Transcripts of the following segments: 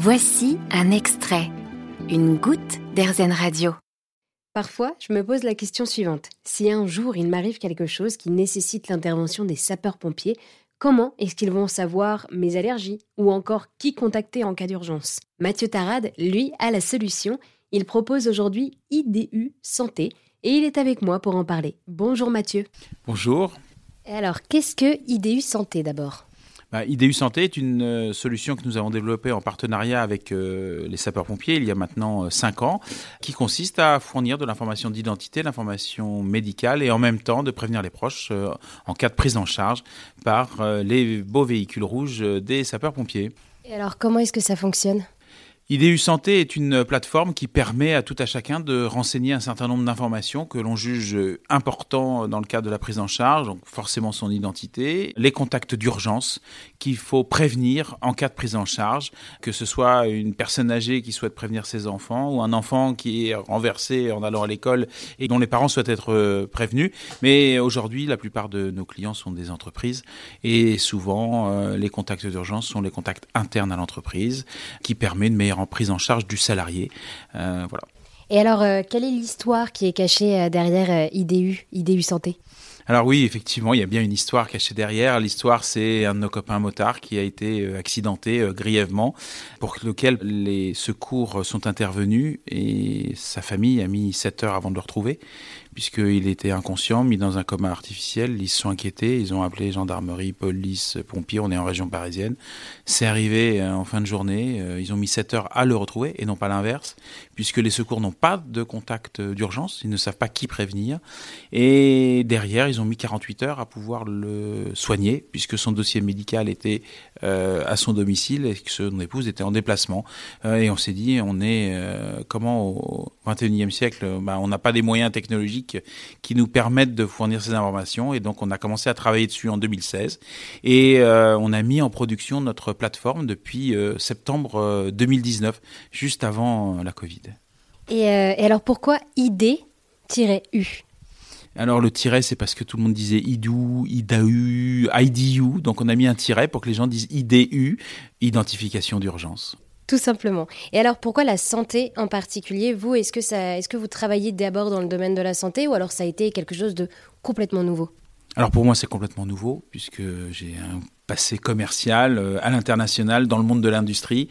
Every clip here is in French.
Voici un extrait, une goutte d'Airzen Radio. Parfois, je me pose la question suivante. Si un jour il m'arrive quelque chose qui nécessite l'intervention des sapeurs-pompiers, comment est-ce qu'ils vont savoir mes allergies ou encore qui contacter en cas d'urgence? Mathieu Tarade, lui, a la solution. Il propose aujourd'hui IDU Santé et il est avec moi pour en parler. Bonjour Mathieu. Bonjour. Et alors, qu'est-ce que IDU Santé d'abord? Bah, IDU Santé est une euh, solution que nous avons développée en partenariat avec euh, les sapeurs-pompiers il y a maintenant 5 euh, ans, qui consiste à fournir de l'information d'identité, l'information médicale et en même temps de prévenir les proches en cas de prise en charge par les beaux véhicules rouges des sapeurs-pompiers. Et alors, comment est-ce que ça fonctionne? IDU Santé est une plateforme qui permet à tout à chacun de renseigner un certain nombre d'informations que l'on juge importants dans le cadre de la prise en charge, donc forcément son identité, les contacts d'urgence qu'il faut prévenir en cas de prise en charge, que ce soit une personne âgée qui souhaite prévenir ses enfants ou un enfant qui est renversé en allant à l'école et dont les parents souhaitent être prévenus. Mais aujourd'hui, la plupart de nos clients sont des entreprises et souvent euh, les contacts d'urgence sont les contacts internes à l'entreprise qui permettent une meilleure en prise en charge du salarié. Euh, voilà. Et alors, euh, quelle est l'histoire qui est cachée euh, derrière IDU, IDU Santé? Alors oui, effectivement, il y a bien une histoire cachée derrière. L'histoire, c'est un de nos copains motards qui a été accidenté grièvement, pour lequel les secours sont intervenus et sa famille a mis 7 heures avant de le retrouver puisqu'il était inconscient, mis dans un coma artificiel. Ils se sont inquiétés, ils ont appelé gendarmerie, police, pompiers, on est en région parisienne. C'est arrivé euh, en fin de journée, euh, ils ont mis 7 heures à le retrouver, et non pas l'inverse, puisque les secours n'ont pas de contact d'urgence, ils ne savent pas qui prévenir. Et derrière, ils ont mis 48 heures à pouvoir le soigner, puisque son dossier médical était euh, à son domicile et que son épouse était en déplacement. et on s'est dit, on est comment au 21e siècle, bah, on n'a pas des moyens technologiques qui nous permettent de fournir ces informations. Et donc, on a commencé à travailler dessus en 2016. Et euh, on a mis en production notre plateforme depuis euh, septembre 2019, euh, juste avant la Covid. Et, et alors, pourquoi ID-U alors le tiret, c'est parce que tout le monde disait IDU, IDAU, IDU, donc on a mis un tiret pour que les gens disent IDU, identification d'urgence. Tout simplement. Et alors, pourquoi la santé en particulier? Vous, est-ce que, ça, est-ce que vous travaillez d'abord dans le domaine de la santé ou alors ça a été quelque chose de complètement nouveau? Alors pour moi c'est complètement nouveau puisque j'ai un passé commercial euh, à l'international dans le monde de l'industrie.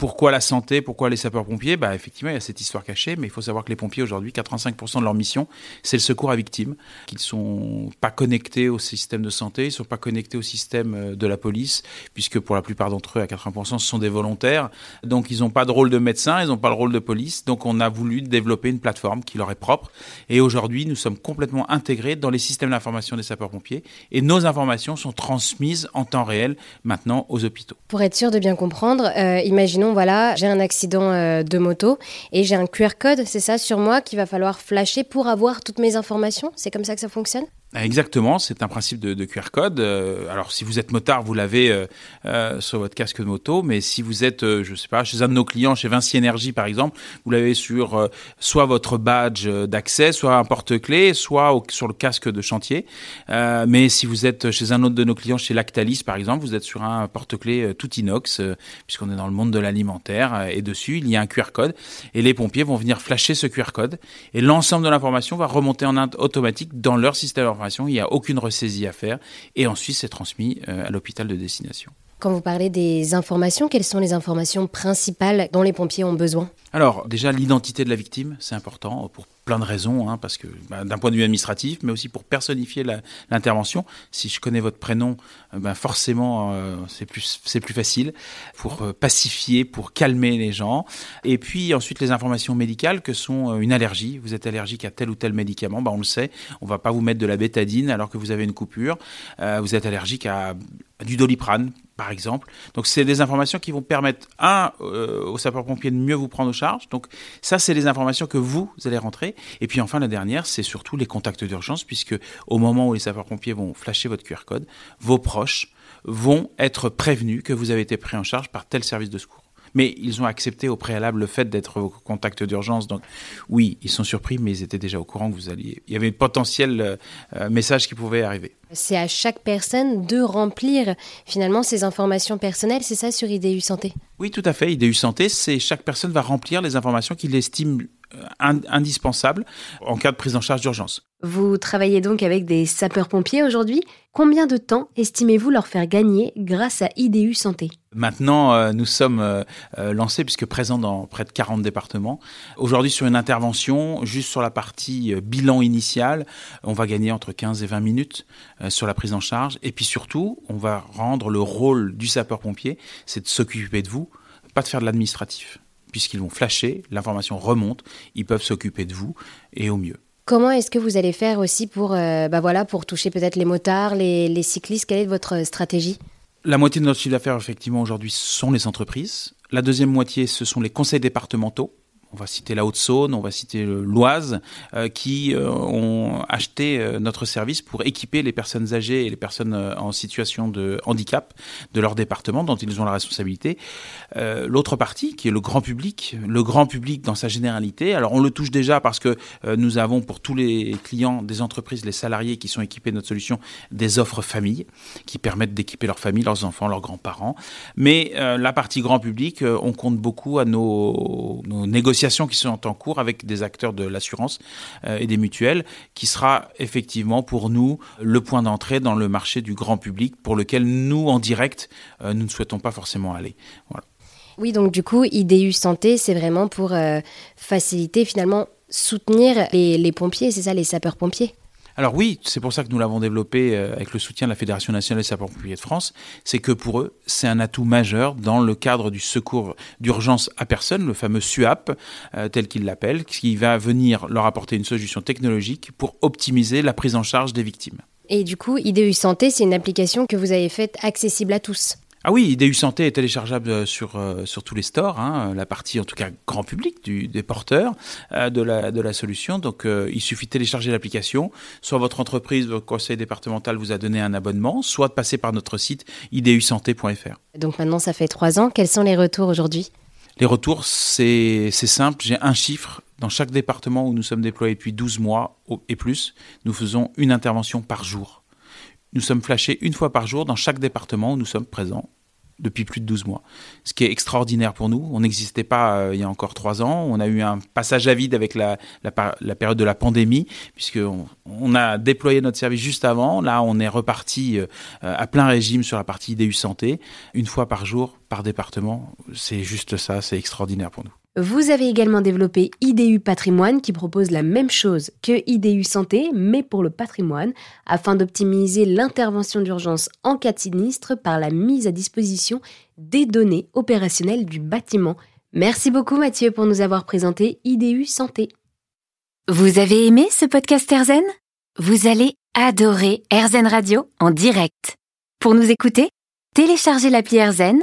Pourquoi la santé? Pourquoi les sapeurs-pompiers? Bah effectivement, il y a cette histoire cachée, mais il faut savoir que les pompiers aujourd'hui, 85% de leur mission, c'est le secours à victimes. Qu'ils sont pas connectés au système de santé, ils sont pas connectés au système euh, de la police, puisque pour la plupart d'entre eux, à 80%, ce sont des volontaires. Donc ils n'ont pas de rôle de médecin, ils n'ont pas le rôle de police. Donc on a voulu développer une plateforme qui leur est propre. Et aujourd'hui, nous sommes complètement intégrés dans les systèmes d'information des sapeurs-pompiers, et nos informations sont transmises en temps réel maintenant aux hôpitaux. Pour être sûr de bien comprendre, euh, imaginons, voilà, j'ai un accident euh, de moto et j'ai un QR code, c'est ça, sur moi qu'il va falloir flasher pour avoir toutes mes informations? C'est comme ça que ça fonctionne? Exactement, c'est un principe de, QR code. Euh, alors, si vous êtes motard, vous l'avez euh, euh, sur votre casque de moto, mais si vous êtes, je sais pas, chez un de nos clients, chez Vinci Énergie par exemple, vous l'avez sur soit votre badge d'accès, soit un porte-clés, soit sur le casque de chantier. mais si vous êtes chez un autre de nos clients, chez Lactalis par exemple, vous êtes sur un porte-clés tout inox, puisqu'on est dans le monde de l'alimentaire, et dessus il y a un QR code, et les pompiers vont venir flasher ce QR code, et l'ensemble de l'information va remonter en automatique dans leur système il n'y a aucune ressaisie à faire, et ensuite c'est transmis euh, à l'hôpital de destination. Quand vous parlez des informations, quelles sont les informations principales dont les pompiers ont besoin? Alors déjà l'identité de la victime, c'est important pour plein de raisons, hein, parce que bah, d'un point de vue administratif, mais aussi pour personnifier l'intervention. Si je connais votre prénom, euh, ben forcément euh, c'est plus plus facile pour euh, pacifier, pour calmer les gens. Et puis ensuite les informations médicales que sont une allergie. Vous êtes allergique à tel ou tel médicament, ben, on le sait. On va pas vous mettre de la bétadine alors que vous avez une coupure. vous êtes allergique à du doliprane, par exemple. Donc, c'est des informations qui vont permettre, un, aux sapeurs-pompiers de mieux vous prendre en charge. Donc, ça, c'est les informations que vous allez rentrer. Et puis enfin, la dernière, c'est surtout les contacts d'urgence, puisque au moment où les sapeurs-pompiers vont flasher votre QR code, vos proches vont être prévenus que vous avez été pris en charge par tel service de secours. Mais ils ont accepté au préalable le fait d'être au contact d'urgence. Donc oui, ils sont surpris, mais ils étaient déjà au courant que vous alliez. Il y avait un potentiel euh, message qui pouvait arriver. C'est à chaque personne de remplir finalement ses informations personnelles, c'est ça sur IDU Santé? Oui, tout à fait. IDU Santé, c'est chaque personne va remplir les informations qu'il estime euh, indispensables en cas de prise en charge d'urgence. Vous travaillez donc avec des sapeurs-pompiers aujourd'hui. Combien de temps estimez-vous leur faire gagner grâce à IDU Santé? Maintenant, euh, nous sommes euh, lancés puisque présents dans près de 40 départements. Aujourd'hui, sur une intervention, juste sur la partie bilan initial, on va gagner entre 15 et 20 minutes sur la prise en charge. Et puis surtout, on va rendre le rôle du sapeur-pompier, c'est de s'occuper de vous, pas de faire de l'administratif puisqu'ils vont flasher, l'information remonte, ils peuvent s'occuper de vous et au mieux. Comment est-ce que vous allez faire aussi pour, euh, bah voilà, pour toucher peut-être les motards, les, les cyclistes? Quelle est votre stratégie? La moitié de notre chiffre d'affaires, effectivement, aujourd'hui, sont les entreprises. La deuxième moitié, ce sont les conseils départementaux on va citer la Haute-Saône, on va citer l'Oise, euh, qui euh, ont acheté euh, notre service pour équiper les personnes âgées et les personnes en situation de handicap de leur département dont ils ont la responsabilité. L'autre partie, qui est le grand public, le grand public dans sa généralité, alors on le touche déjà parce que nous avons pour tous les clients des entreprises, les salariés qui sont équipés de notre solution, des offres famille qui permettent d'équiper leur famille, leurs enfants, leurs grands-parents. Mais la partie grand public, on compte beaucoup à nos, nos négociations qui sont en cours avec des acteurs de l'assurance euh, et des mutuelles, qui sera effectivement pour nous le point d'entrée dans le marché du grand public pour lequel nous, en direct, euh, nous ne souhaitons pas forcément aller. Oui, donc du coup, IDU Santé, c'est vraiment pour euh, faciliter finalement soutenir les pompiers, c'est ça, les sapeurs-pompiers? Alors oui, c'est pour ça que nous l'avons développé euh, avec le soutien de la Fédération nationale des sapeurs-pompiers de France, c'est que pour eux, c'est un atout majeur dans le cadre du secours d'urgence à personne, le fameux SUAP, euh, tel qu'ils l'appellent, qui va venir leur apporter une solution technologique pour optimiser la prise en charge des victimes. Et du coup, IDU Santé, c'est une application que vous avez faite accessible à tous ah oui, IDU Santé est téléchargeable euh, sur, euh, sur tous les stores, hein, la partie en tout cas grand public du, des porteurs euh, de, la, de la solution. Donc il suffit de télécharger l'application. Soit votre entreprise, votre conseil départemental vous a donné un abonnement, soit de passer par notre site idusanté.fr. Donc maintenant ça fait trois ans. Quels sont les retours aujourd'hui? Les retours, c'est simple. J'ai un chiffre. Dans chaque département où nous sommes déployés depuis 12 mois et plus, nous faisons une intervention par jour. Nous sommes flashés une fois par jour dans chaque département où nous sommes présents depuis plus de 12 mois. Ce qui est extraordinaire pour nous. On n'existait pas euh, il y a encore trois ans. On a eu un passage à vide avec la, la, période de la pandémie, puisqu'on on a déployé notre service juste avant. Là, on est reparti euh, à plein régime sur la partie IDU Santé, une fois par jour, par département. C'est juste ça, c'est extraordinaire pour nous. Vous avez également développé IDU Patrimoine qui propose la même chose que IDU Santé, mais pour le patrimoine, afin d'optimiser l'intervention d'urgence en cas de sinistre par la mise à disposition des données opérationnelles du bâtiment. Merci beaucoup Mathieu pour nous avoir présenté IDU Santé. Vous avez aimé ce podcast Erzen Vous allez adorer Erzen Radio en direct. Pour nous écouter, téléchargez l'appli Erzen